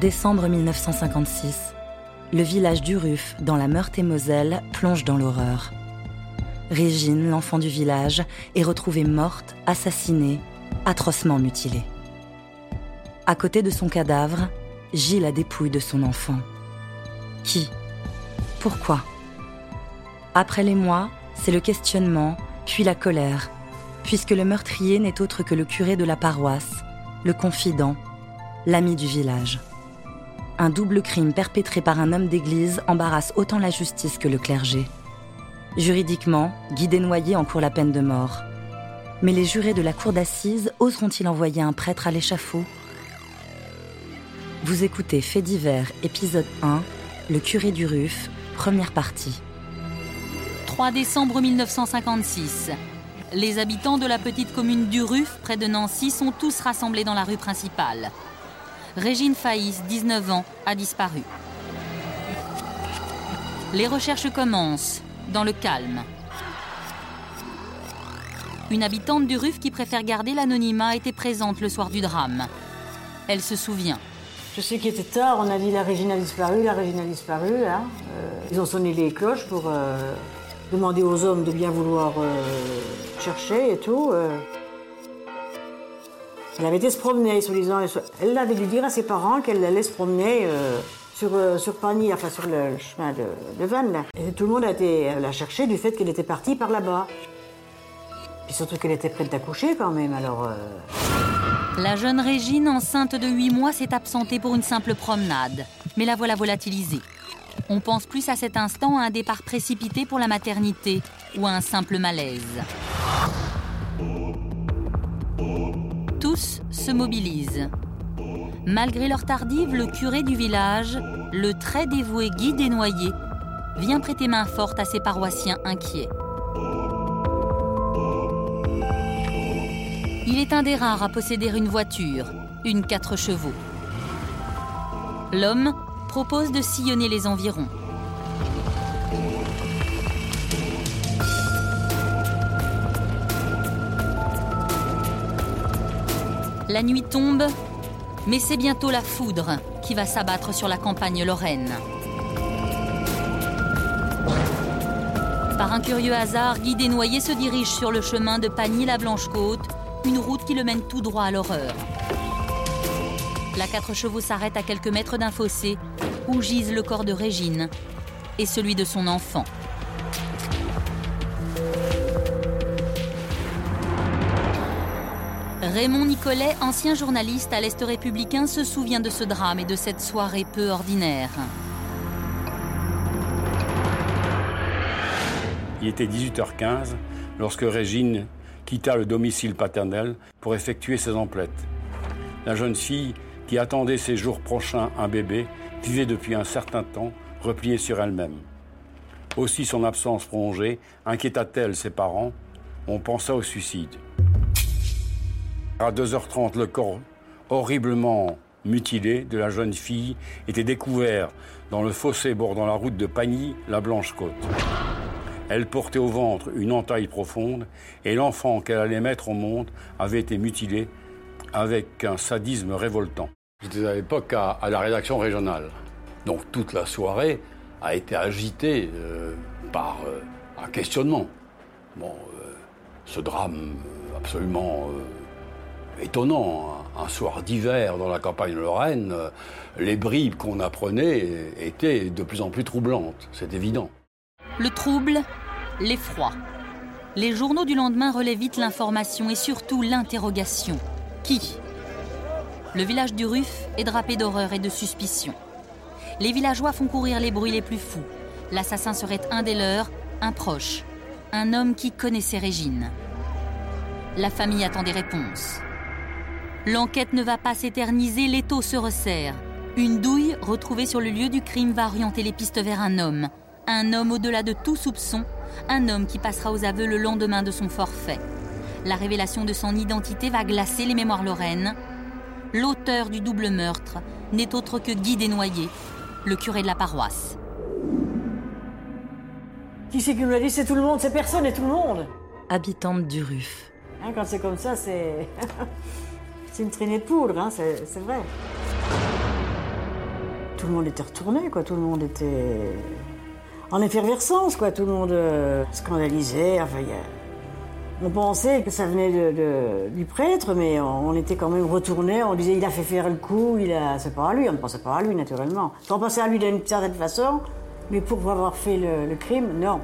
Décembre 1956. Le village d'Uruf, dans la Meurthe-et-Moselle, plonge dans l'horreur. Régine, l'enfant du village, est retrouvée morte, assassinée, atrocement mutilée. À côté de son cadavre, gît la dépouille de son enfant. Qui? Pourquoi? Après les mois, c'est le questionnement, puis la colère, puisque le meurtrier n'est autre que le curé de la paroisse, le confident, l'ami du village. Un double crime perpétré par un homme d'église embarrasse autant la justice que le clergé. Juridiquement, Guy Desnoyers encourt la peine de mort. Mais les jurés de la cour d'assises oseront-ils envoyer un prêtre à l'échafaud? Vous écoutez Fait divers, épisode 1, Le curé du Ruf, première partie. 3 décembre 1956. Les habitants de la petite commune du Ruf, près de Nancy, sont tous rassemblés dans la rue principale. Régine Faïs, 19 ans, a disparu. Les recherches commencent, dans le calme. Une habitante du RUF qui préfère garder l'anonymat était présente le soir du drame. Elle se souvient. Je sais qu'il était tard, on a dit la Régine a disparu, la Régine a disparu. Hein. Euh, ils ont sonné les cloches pour euh, demander aux hommes de bien vouloir euh, chercher et tout. Elle avait été se promener, soi-disant. Elle avait dû dire à ses parents qu'elle allait se promener sur, sur Pagny, enfin sur le, chemin de, de Vannes. Tout le monde a été la chercher du fait qu'elle était partie par là-bas. Puis surtout qu'elle était prête d'accoucher quand même, alors... Euh. La jeune Régine, enceinte de 8 mois, s'est absentée pour une simple promenade. Mais la voilà volatilisée. On pense plus à cet instant à un départ précipité pour la maternité ou à un simple malaise. Se mobilisent. Malgré leur tardive, le curé du village, le très dévoué Guy Desnoyers, vient prêter main forte à ses paroissiens inquiets. Il est un des rares à posséder une voiture, une 4 chevaux. L'homme propose de sillonner les environs. La nuit tombe, mais c'est bientôt la foudre qui va s'abattre sur la campagne lorraine. Par un curieux hasard, Guy Desnoyers se dirige sur le chemin de Pagny-la-Blanche-Côte une route qui le mène tout droit à l'horreur. La quatre chevaux s'arrête à quelques mètres d'un fossé où gisent le corps de Régine et celui de son enfant. Raymond Nicolet, ancien journaliste à l'Est républicain, se souvient de ce drame et de cette soirée peu ordinaire. Il était 18h15 lorsque Régine quitta le domicile paternel pour effectuer ses emplettes. La jeune fille, qui attendait ses jours prochains un bébé, vivait depuis un certain temps repliée sur elle-même. Aussi son absence prolongée inquiéta-t-elle ses parents On pensa au suicide. À 2h30, le corps horriblement mutilé de la jeune fille était découvert dans le fossé bordant la route de Pagny, la Blanche-Côte. Elle portait au ventre une entaille profonde et l'enfant qu'elle allait mettre au monde avait été mutilé avec un sadisme révoltant. J'étais à l'époque à, la rédaction régionale. Donc toute la soirée a été agitée euh, par euh, un questionnement. Bon, euh, ce drame absolument étonnant, un soir d'hiver dans la campagne lorraine, les bribes qu'on apprenait étaient de plus en plus troublantes, c'est évident. Le trouble, l'effroi. Les journaux du lendemain relaient vite l'information et surtout l'interrogation. Qui? Le village du Ruf est drapé d'horreur et de suspicion. Les villageois font courir les bruits les plus fous. L'assassin serait un des leurs, un proche, un homme qui connaissait Régine. La famille attend des réponses. L'enquête ne va pas s'éterniser, l'étau se resserre. Une douille retrouvée sur le lieu du crime va orienter les pistes vers un homme, un homme au-delà de tout soupçon, un homme qui passera aux aveux le lendemain de son forfait. La révélation de son identité va glacer les mémoires lorraines. L'auteur du double meurtre n'est autre que Guy Desnoyers, le curé de la paroisse. Qui c'est qui nous l'a dit? C'est tout le monde, c'est personne et tout le monde. Habitante du Ruf. Hein, quand c'est comme ça, c'est. c'est une traînée de poudre, hein, c'est vrai. tout le monde était retourné, quoi. Tout le monde était en effervescence, quoi. Tout le monde euh, scandalisait. Enfin, On pensait que ça venait du prêtre, mais on était quand même retourné. On disait il a fait faire le coup, il a... c'est pas à lui. On ne pensait pas à lui, naturellement. On pensait à lui d'une certaine façon, mais pour avoir fait le crime, non.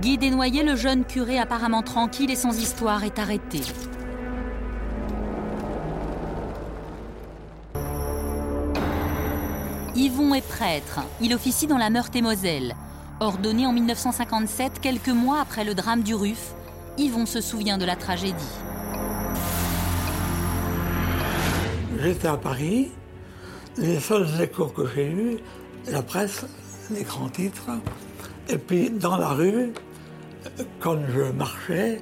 Guy Desnoyers, le jeune curé apparemment tranquille et sans histoire, est arrêté. Yvon est prêtre. Il officie dans la Meurthe-et-Moselle. Ordonné en 1957, quelques mois après le drame du RUF, Yvon se souvient de la tragédie. J'étais à Paris. Les seuls échos que j'ai eus, la presse, les grands titres. Et puis dans la rue, quand je marchais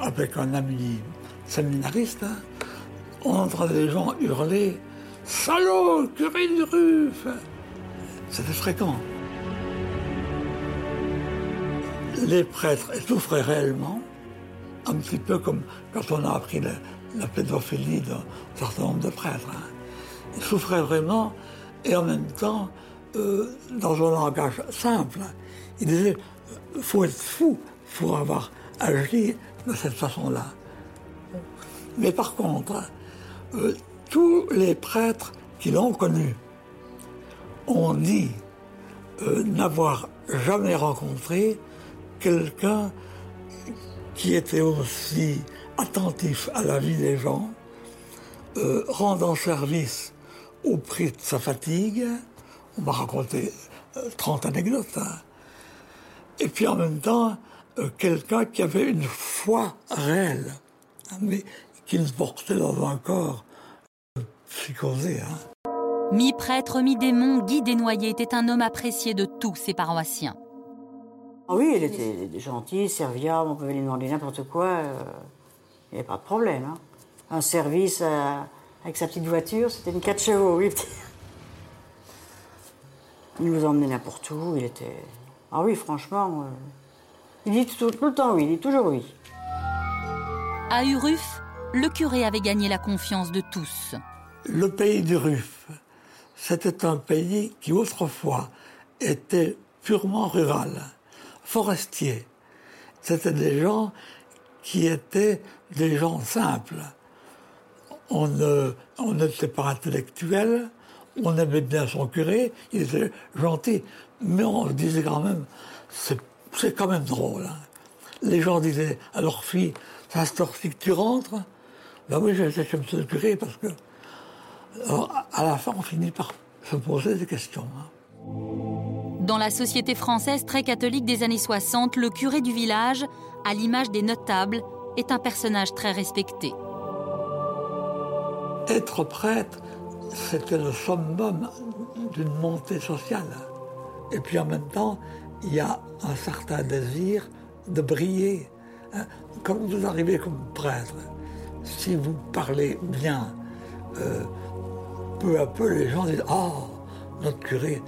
avec un ami séminariste, on entendait des gens hurler Salaud, curé du Ruff C'était fréquent. Les prêtres souffraient réellement, un petit peu comme quand on a appris la, pédophilie d'un certain nombre de prêtres. Hein. Ils souffraient vraiment, et en même temps, euh, dans un langage simple, ils disaient faut être fou pour avoir agi de cette façon-là. Mais par contre, euh, tous les prêtres qui l'ont connu ont dit euh, n'avoir jamais rencontré quelqu'un qui était aussi attentif à la vie des gens, euh, rendant service au prix de sa fatigue. On m'a raconté 30 anecdotes. Hein. Et puis en même temps, euh, quelqu'un qui avait une foi réelle, hein, mais qui se portait dans un corps psychosé. Hein. Mi-prêtre, mi-démon, Guy Desnoyers était un homme apprécié de tous ses paroissiens. Ah oui, il était gentil, serviable, on pouvait lui demander n'importe quoi, euh, il n'y avait pas de problème. Hein. Un service euh, avec sa petite voiture, c'était une 4 chevaux, oui. Il nous emmenait n'importe où, il était... Ah oui, franchement, il dit tout, le temps oui, il dit toujours oui. À Uruf, le curé avait gagné la confiance de tous. Le pays d'Uruf, c'était un pays qui autrefois était purement rural, forestier. C'était des gens qui étaient des gens simples. On n'était pas intellectuel, on aimait bien son curé, il était gentil, mais on disait quand même, c'est quand même drôle. Hein. Les gens disaient à leur fille, c'est à que tu rentres Ben oui, j'étais M. le curé parce que. Alors, à la fin, on finit par se poser des questions. Hein. Dans la société française très catholique des années 60, le curé du village, à l'image des notables, est un personnage très respecté. Être prêtre, c'était le summum d'une montée sociale. Et puis en même temps, il y a un certain désir de briller. Hein. Quand vous arrivez comme prêtre, si vous parlez bien, euh, peu à peu les gens disent Ah, notre curé.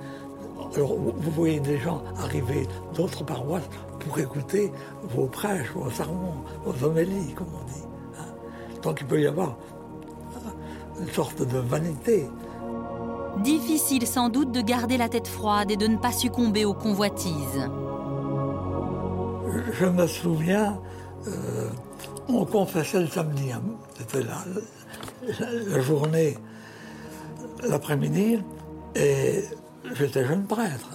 Alors vous voyez des gens arriver d'autres paroisses pour écouter vos prêches, vos sermons, vos homélies, comme on dit. Hein. Donc il peut y avoir une sorte de vanité. Difficile sans doute de garder la tête froide et de ne pas succomber aux convoitises. Je me souviens, euh, on confessait le samedi, hein. c'était la, journée, l'après-midi, et j'étais jeune prêtre.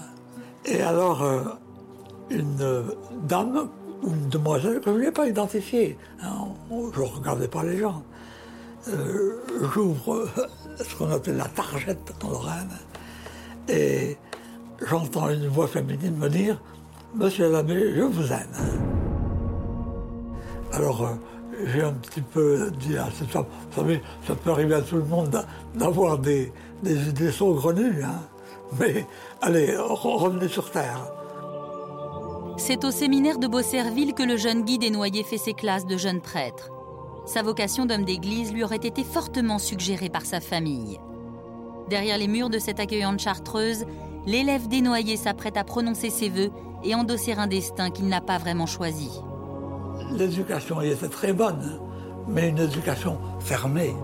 Et alors, euh, une dame ou une demoiselle que je n'ai pas identifiée, hein, je ne regardais pas les gens, euh, j'ouvre ce qu'on appelle la targette en Lorraine, et j'entends une voix féminine me dire Monsieur l'abbé, je vous aime. Alors, euh, j'ai un petit peu dit ça peut arriver à tout le monde d'avoir des, des idées saugrenues, hein. mais allez, revenez sur Terre. C'est au séminaire de Beaucerville que le jeune Guy Desnoyers fait ses classes de jeunes prêtres. Sa vocation d'homme d'église lui aurait été fortement suggérée par sa famille. Derrière les murs de cette accueillante chartreuse, l'élève dénoyé s'apprête à prononcer ses vœux et endosser un destin qu'il n'a pas vraiment choisi. L'éducation était très bonne, mais une éducation fermée.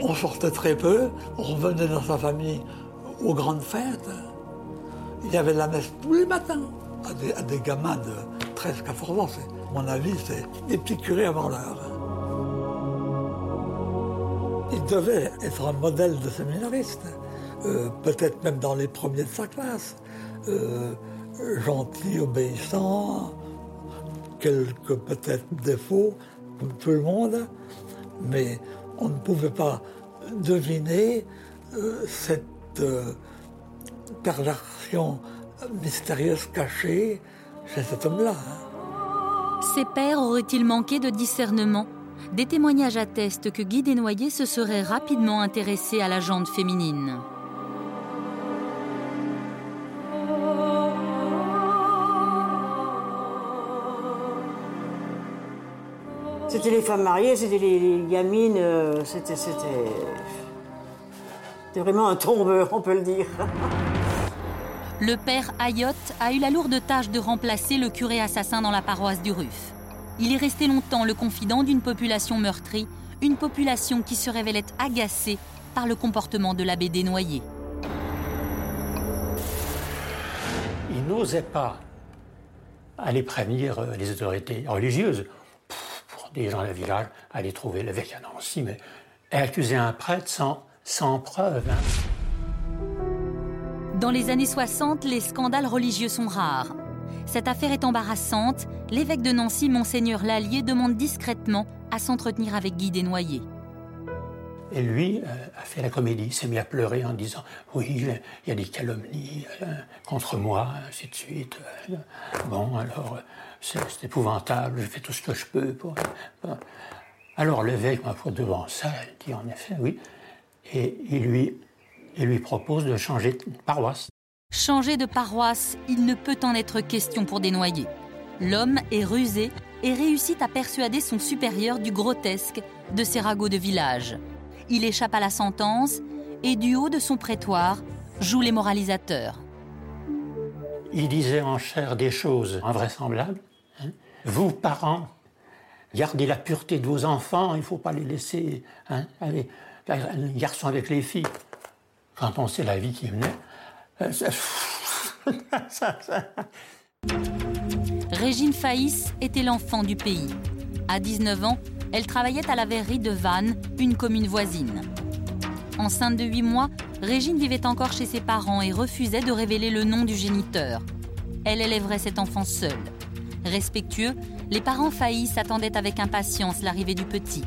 On sortait très peu, on revenait dans sa famille aux grandes fêtes. Il y avait la messe tous les matins à des, gamins de 13, 14 ans. Mon avis, c'est des petits curés avant l'heure. Il devait être un modèle de séminariste, euh, peut-être même dans les premiers de sa classe. Euh, gentil, obéissant, quelques peut-être défauts, comme tout le monde, mais on ne pouvait pas deviner euh, cette perversion mystérieuse cachée chez cet homme-là. Hein. Ses pères auraient-ils manqué de discernement? Des témoignages attestent que Guy Desnoyers se serait rapidement intéressé à la jante féminine. C'était les femmes mariées, c'était les, gamines, euh, c'était, c'était, c'était vraiment un tombeur, on peut le dire. Le père Ayotte a eu la lourde tâche de remplacer le curé assassin dans la paroisse du Ruf. Il est resté longtemps le confident d'une population meurtrie, une population qui se révélait agacée par le comportement de l'abbé Desnoyers. Il n'osait pas aller prévenir euh, les autorités religieuses des gens du village, aller trouver l'évêque à Nancy, mais accuser un prêtre sans, sans preuve. Hein. Dans les années 60, les scandales religieux sont rares. Cette affaire est embarrassante. L'évêque de Nancy, Monseigneur Lallier, demande discrètement à s'entretenir avec Guy Desnoyers. Et lui euh, a fait la comédie, s'est mis à pleurer en disant Oui, il y a des calomnies euh, contre moi, ainsi de suite. Euh, bon, alors, c'est épouvantable, je fais tout ce que je peux. Pour... Alors l'évêque, m'a fait devant ça, il dit En effet, oui. Et il lui lui propose de changer de paroisse. Changer de paroisse, il ne peut en être question pour Desnoyers. L'homme est rusé et réussit à persuader son supérieur du grotesque de ses ragots de village. Il échappe à la sentence et du haut de son prétoire joue les moralisateurs. Il disait en chair des choses invraisemblables. Vous, parents, gardez la pureté de vos enfants, il ne faut pas les laisser hein, un garçon avec les filles quand on sait la vie qui venait. Euh, Régine Faïs était l'enfant du pays. À 19 ans, elle travaillait à la verrerie de Vannes, une commune voisine. Enceinte de 8 mois, Régine vivait encore chez ses parents et refusait de révéler le nom du géniteur. Elle élèverait cet enfant seule. Respectueux, les parents Faïs attendaient avec impatience l'arrivée du petit.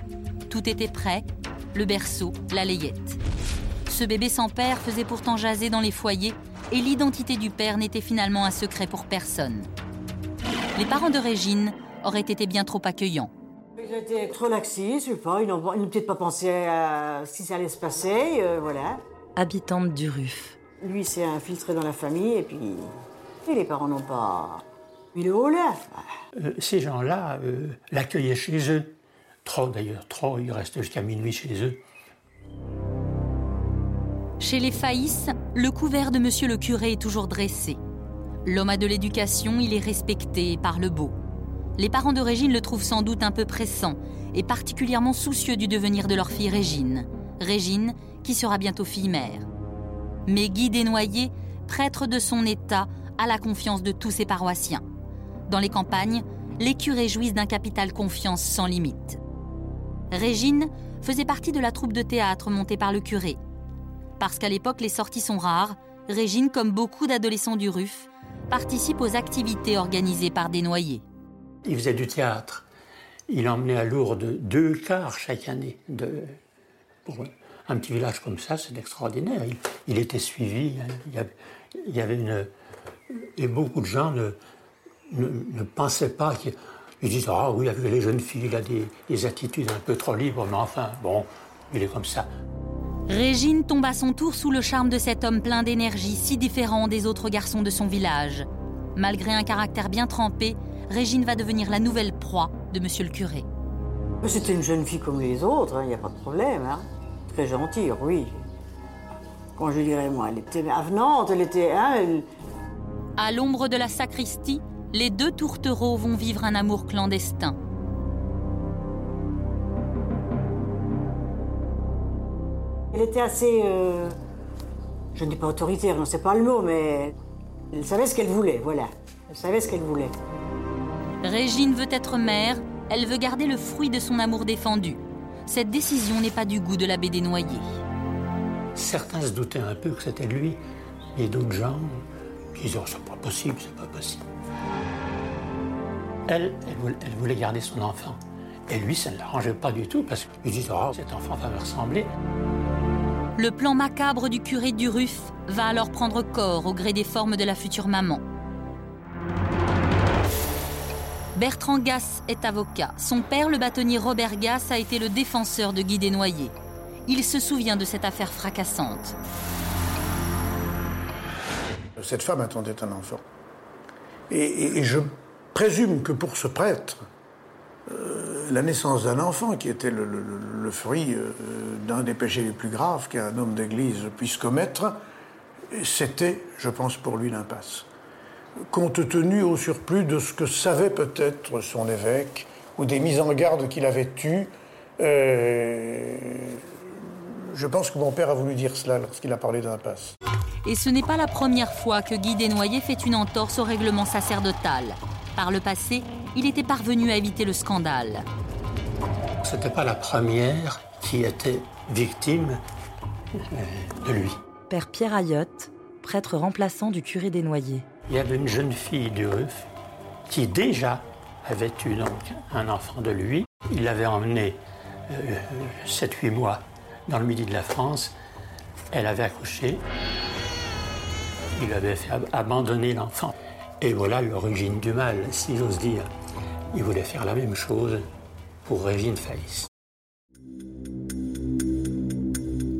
Tout était prêt, le berceau, la layette. Ce bébé sans père faisait pourtant jaser dans les foyers et l'identité du père n'était finalement un secret pour personne. Les parents de Régine auraient été bien trop accueillants. Ils étaient trop laxistes, je sais pas, ils n'ont peut-être pas pensé à ce qui allait se passer, euh, voilà. Habitante du RUF. Lui s'est infiltré dans la famille et puis et les parents n'ont pas mis le haut là. Euh, ces gens-là euh, l'accueillaient chez eux. Trop d'ailleurs, trop, ils restaient jusqu'à minuit chez eux. Chez les Faïs, le couvert de monsieur le curé est toujours dressé. L'homme a de l'éducation, il est respecté par le beau. Les parents de Régine le trouvent sans doute un peu pressant et particulièrement soucieux du devenir de leur fille Régine. Régine, qui sera bientôt fille mère. Mais Guy Desnoyers, prêtre de son état, a la confiance de tous ses paroissiens. Dans les campagnes, les curés jouissent d'un capital confiance sans limite. Régine faisait partie de la troupe de théâtre montée par le curé parce qu'à l'époque les sorties sont rares, Régine, comme beaucoup d'adolescents du RUF, participe aux activités organisées par des noyés. Il faisait du théâtre. Il emmenait à Lourdes deux quarts chaque année. Pour un petit village comme ça, c'est extraordinaire. Il, était suivi. Hein. Il, y avait, une. Et beaucoup de gens ne, ne, pensaient pas qu'ils Ils disent Ah oui, avec les jeunes filles, il a des, des attitudes un peu trop libres, mais enfin, bon, il est comme ça. Régine tombe à son tour sous le charme de cet homme plein d'énergie, si différent des autres garçons de son village. Malgré un caractère bien trempé, Régine va devenir la nouvelle proie de Monsieur le curé. C'était une jeune fille comme les autres, il hein, n'y a pas de problème. Hein. Très gentille, oui. Quand je dirais, moi, elle était avenante, elle était... Hein, à l'ombre de la sacristie, les deux tourtereaux vont vivre un amour clandestin. Elle était assez. euh, je ne dis pas autoritaire, non, c'est pas le mot, mais. Elle savait ce qu'elle voulait, voilà. Elle savait ce qu'elle voulait. Régine veut être mère, elle veut garder le fruit de son amour défendu. Cette décision n'est pas du goût de l'abbé Desnoyers. Certains se doutaient un peu que c'était lui, et d'autres gens disaient oh, c'est pas possible, c'est pas possible. Elle, elle voulait, elle voulait garder son enfant. Et lui, ça ne l'arrangeait pas du tout parce qu'il disait oh, cet enfant va me ressembler. Le plan macabre du curé Duruf va alors prendre corps au gré des formes de la future maman. Bertrand Gass est avocat. Son père, le bâtonnier Robert Gass, a été le défenseur de Guy Desnoyers. Il se souvient de cette affaire fracassante. Cette femme attendait un enfant. Et, et- et je présume que pour ce prêtre, euh, la naissance d'un enfant, qui était le, fruit euh, d'un des péchés les plus graves qu'un homme d'église puisse commettre, c'était, je pense, pour lui l'impasse. Compte tenu au surplus de ce que savait peut-être son évêque, ou des mises en garde qu'il avait eues, euh, je pense que mon père a voulu dire cela lorsqu'il a parlé d'impasse. Et ce n'est pas la première fois que Guy Desnoyers fait une entorse au règlement sacerdotal. Par le passé, il était parvenu à éviter le scandale. C'était pas la première qui était victime euh, de lui. Père Pierre Ayotte, prêtre remplaçant du curé des Noyers. Il y avait une jeune fille du Ruf qui déjà avait eu donc un enfant de lui. Il l'avait emmené 7-8 mois dans le midi de la France. Elle avait accouché. Il avait fait ab- abandonner l'enfant. Et voilà l'origine du mal, si j'ose dire. Il voulait faire la même chose pour Régine Faïs.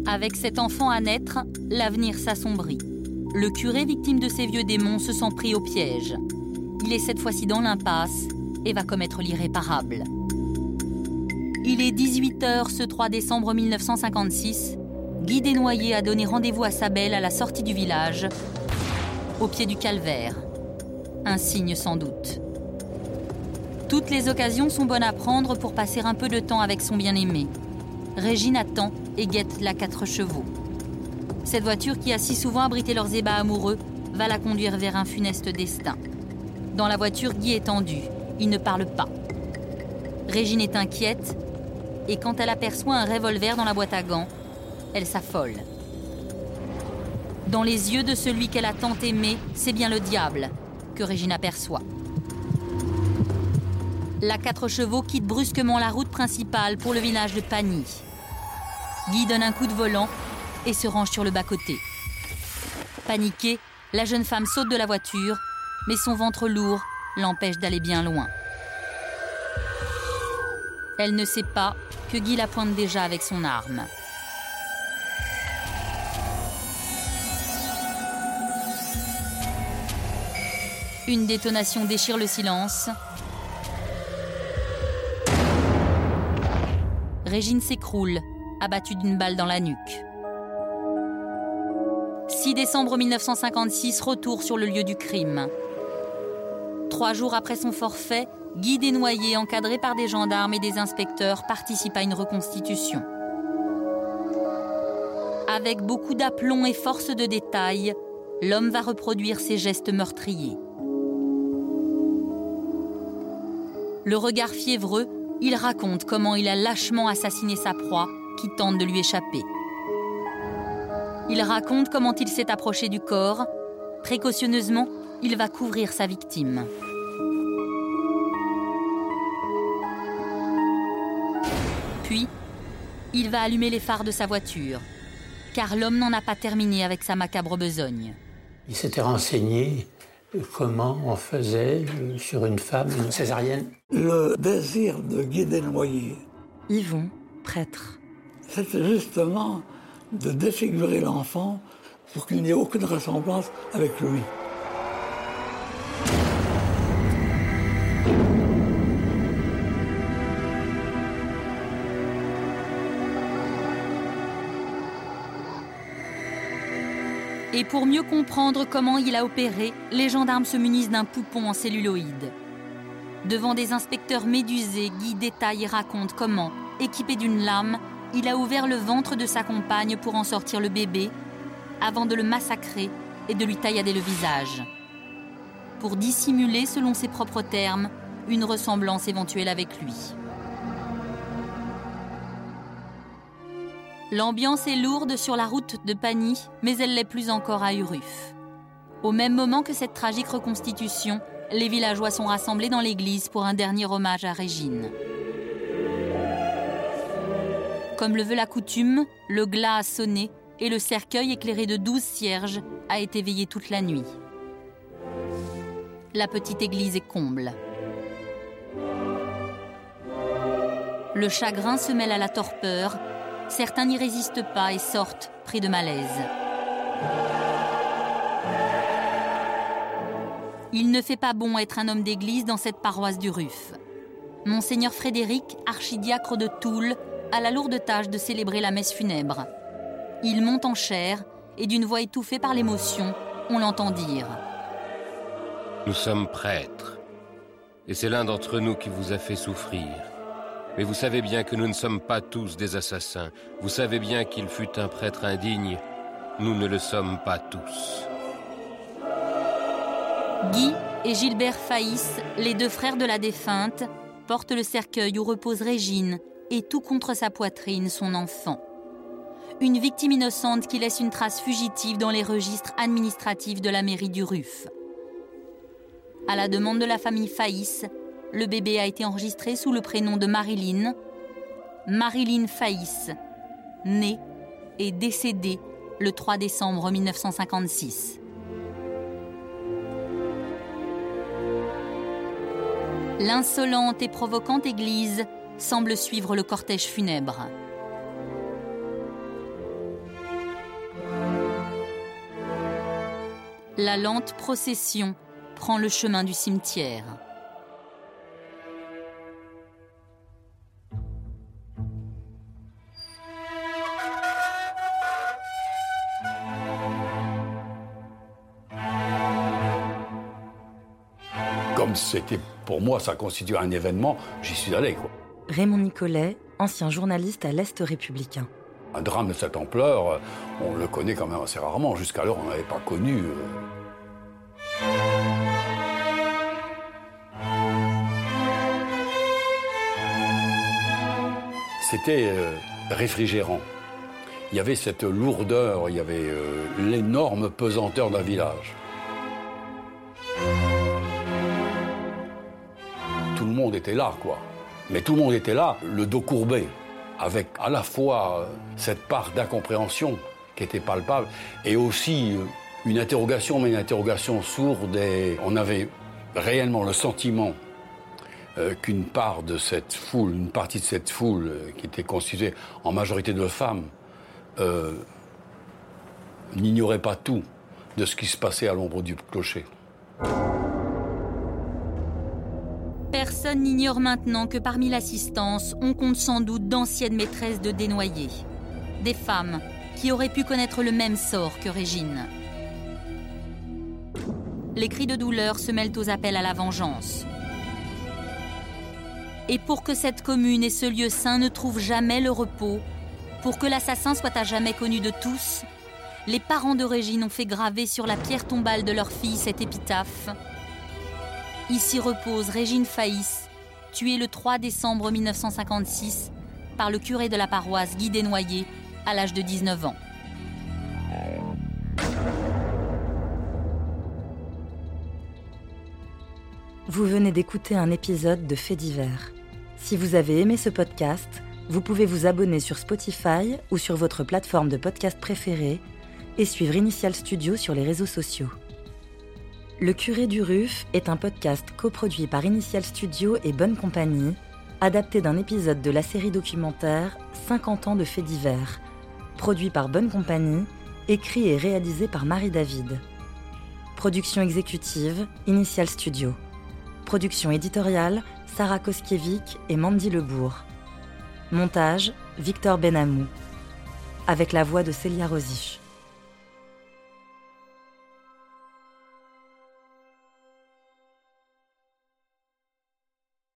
Avec cet enfant à naître, l'avenir s'assombrit. Le curé, victime de ces vieux démons, se sent pris au piège. Il est cette fois-ci dans l'impasse et va commettre l'irréparable. Il est 18h ce 3 décembre 1956. Guy Desnoyers a donné rendez-vous à sa belle à la sortie du village, au pied du calvaire. Un signe sans doute. Toutes les occasions sont bonnes à prendre pour passer un peu de temps avec son bien-aimé. Régine attend et guette la quatre chevaux. Cette voiture qui a si souvent abrité leurs ébats amoureux va la conduire vers un funeste destin. Dans la voiture, Guy est tendu. Il ne parle pas. Régine est inquiète et quand elle aperçoit un revolver dans la boîte à gants, elle s'affole. Dans les yeux de celui qu'elle a tant aimé, c'est bien le diable que Régine aperçoit. La quatre chevaux quitte brusquement la route principale pour le village de Pagny. Guy donne un coup de volant et se range sur le bas-côté. Paniquée, la jeune femme saute de la voiture, mais son ventre lourd l'empêche d'aller bien loin. Elle ne sait pas que Guy la pointe déjà avec son arme. Une détonation déchire le silence. Régine s'écroule, abattue d'une balle dans la nuque. 6 décembre 1956, retour sur le lieu du crime. Trois jours après son forfait, Guy Desnoyers, encadré par des gendarmes et des inspecteurs, participe à une reconstitution. Avec beaucoup d'aplomb et force de détail, l'homme va reproduire ses gestes meurtriers. Le regard fiévreux, il raconte comment il a lâchement assassiné sa proie qui tente de lui échapper. Il raconte comment il s'est approché du corps. Précautionneusement, il va couvrir sa victime. Puis, il va allumer les phares de sa voiture, car l'homme n'en a pas terminé avec sa macabre besogne. Il s'était renseigné comment on faisait sur une femme une césarienne? Le désir de Guy Desnoyers, Yvon, prêtre. c'était justement de défigurer l'enfant pour qu'il n'y ait aucune ressemblance avec lui. Et pour mieux comprendre comment il a opéré, les gendarmes se munissent d'un poupon en celluloïde. Devant des inspecteurs médusés, Guy détaille et raconte comment, équipé d'une lame, il a ouvert le ventre de sa compagne pour en sortir le bébé, avant de le massacrer et de lui taillader le visage. Pour dissimuler, selon ses propres termes, une ressemblance éventuelle avec lui. L'ambiance est lourde sur la route de Pagny, mais elle l'est plus encore à Uruf. Au même moment que cette tragique reconstitution, les villageois sont rassemblés dans l'église pour un dernier hommage à Régine. Comme le veut la coutume, le glas a sonné et le cercueil éclairé de douze cierges a été veillé toute la nuit. La petite église est comble. Le chagrin se mêle à la torpeur certains n'y résistent pas et sortent pris de malaise. Il ne fait pas bon être un homme d'église dans cette paroisse du Ruf. Monseigneur Frédéric, archidiacre de Toul, a la lourde tâche de célébrer la messe funèbre. Il monte en chair et d'une voix étouffée par l'émotion, on l'entend dire Nous sommes prêtres, et c'est l'un d'entre nous qui vous a fait souffrir. Mais vous savez bien que nous ne sommes pas tous des assassins. Vous savez bien qu'il fut un prêtre indigne. Nous ne le sommes pas tous. Guy et Gilbert Faïs, les deux frères de la défunte, portent le cercueil où repose Régine et tout contre sa poitrine son enfant. Une victime innocente qui laisse une trace fugitive dans les registres administratifs de la mairie du Ruf. À la demande de la famille Faïs, le bébé a été enregistré sous le prénom de Marilyn. Marilyn Faïs, née et décédée le 3 décembre 1956. L'insolente et provocante église semble suivre le cortège funèbre. La lente procession prend le chemin du cimetière. C'était pour moi, ça constitue un événement, j'y suis allé. Quoi. Raymond Nicolet, ancien journaliste à l'Est républicain. Un drame de cette ampleur, on le connaît quand même assez rarement. Jusqu'alors, on n'avait pas connu. Euh. C'était euh, réfrigérant. Il y avait cette lourdeur, il y avait euh, l'énorme pesanteur d'un village. Était là, quoi. Mais tout le monde était là, le dos courbé, avec à la fois euh, cette part d'incompréhension qui était palpable, et aussi euh, une interrogation, mais une interrogation sourde. Et on avait réellement le sentiment euh, qu'une part de cette foule, une partie de cette foule qui était constituée en majorité de femmes, n'ignorait pas tout de ce qui se passait à l'ombre du clocher. Personne n'ignore maintenant que parmi l'assistance, on compte sans doute d'anciennes maîtresses de dénoyés. Des femmes qui auraient pu connaître le même sort que Régine. Les cris de douleur se mêlent aux appels à la vengeance. Et pour que cette commune et ce lieu saint ne trouvent jamais le repos, pour que l'assassin soit à jamais connu de tous, les parents de Régine ont fait graver sur la pierre tombale de leur fille cette épitaphe Ici repose Régine Faïs, tuée le 3 décembre 1956 par le curé de la paroisse Guy Desnoyers à l'âge de 19 ans. Vous venez d'écouter un épisode de Faits divers. Si vous avez aimé ce podcast, vous pouvez vous abonner sur Spotify ou sur votre plateforme de podcast préférée et suivre Initial Studio sur les réseaux sociaux. Le curé du RUF est un podcast coproduit par Initial Studio et Bonne Compagnie, adapté d'un épisode de la série documentaire 50 ans de faits divers, produit par Bonne Compagnie, écrit et réalisé par Marie David. Production exécutive, Initial Studio. Production éditoriale, Sarah Koskiewicz et Mandy Lebourg. Montage, Victor Benamou. Avec la voix de Célia Rosich.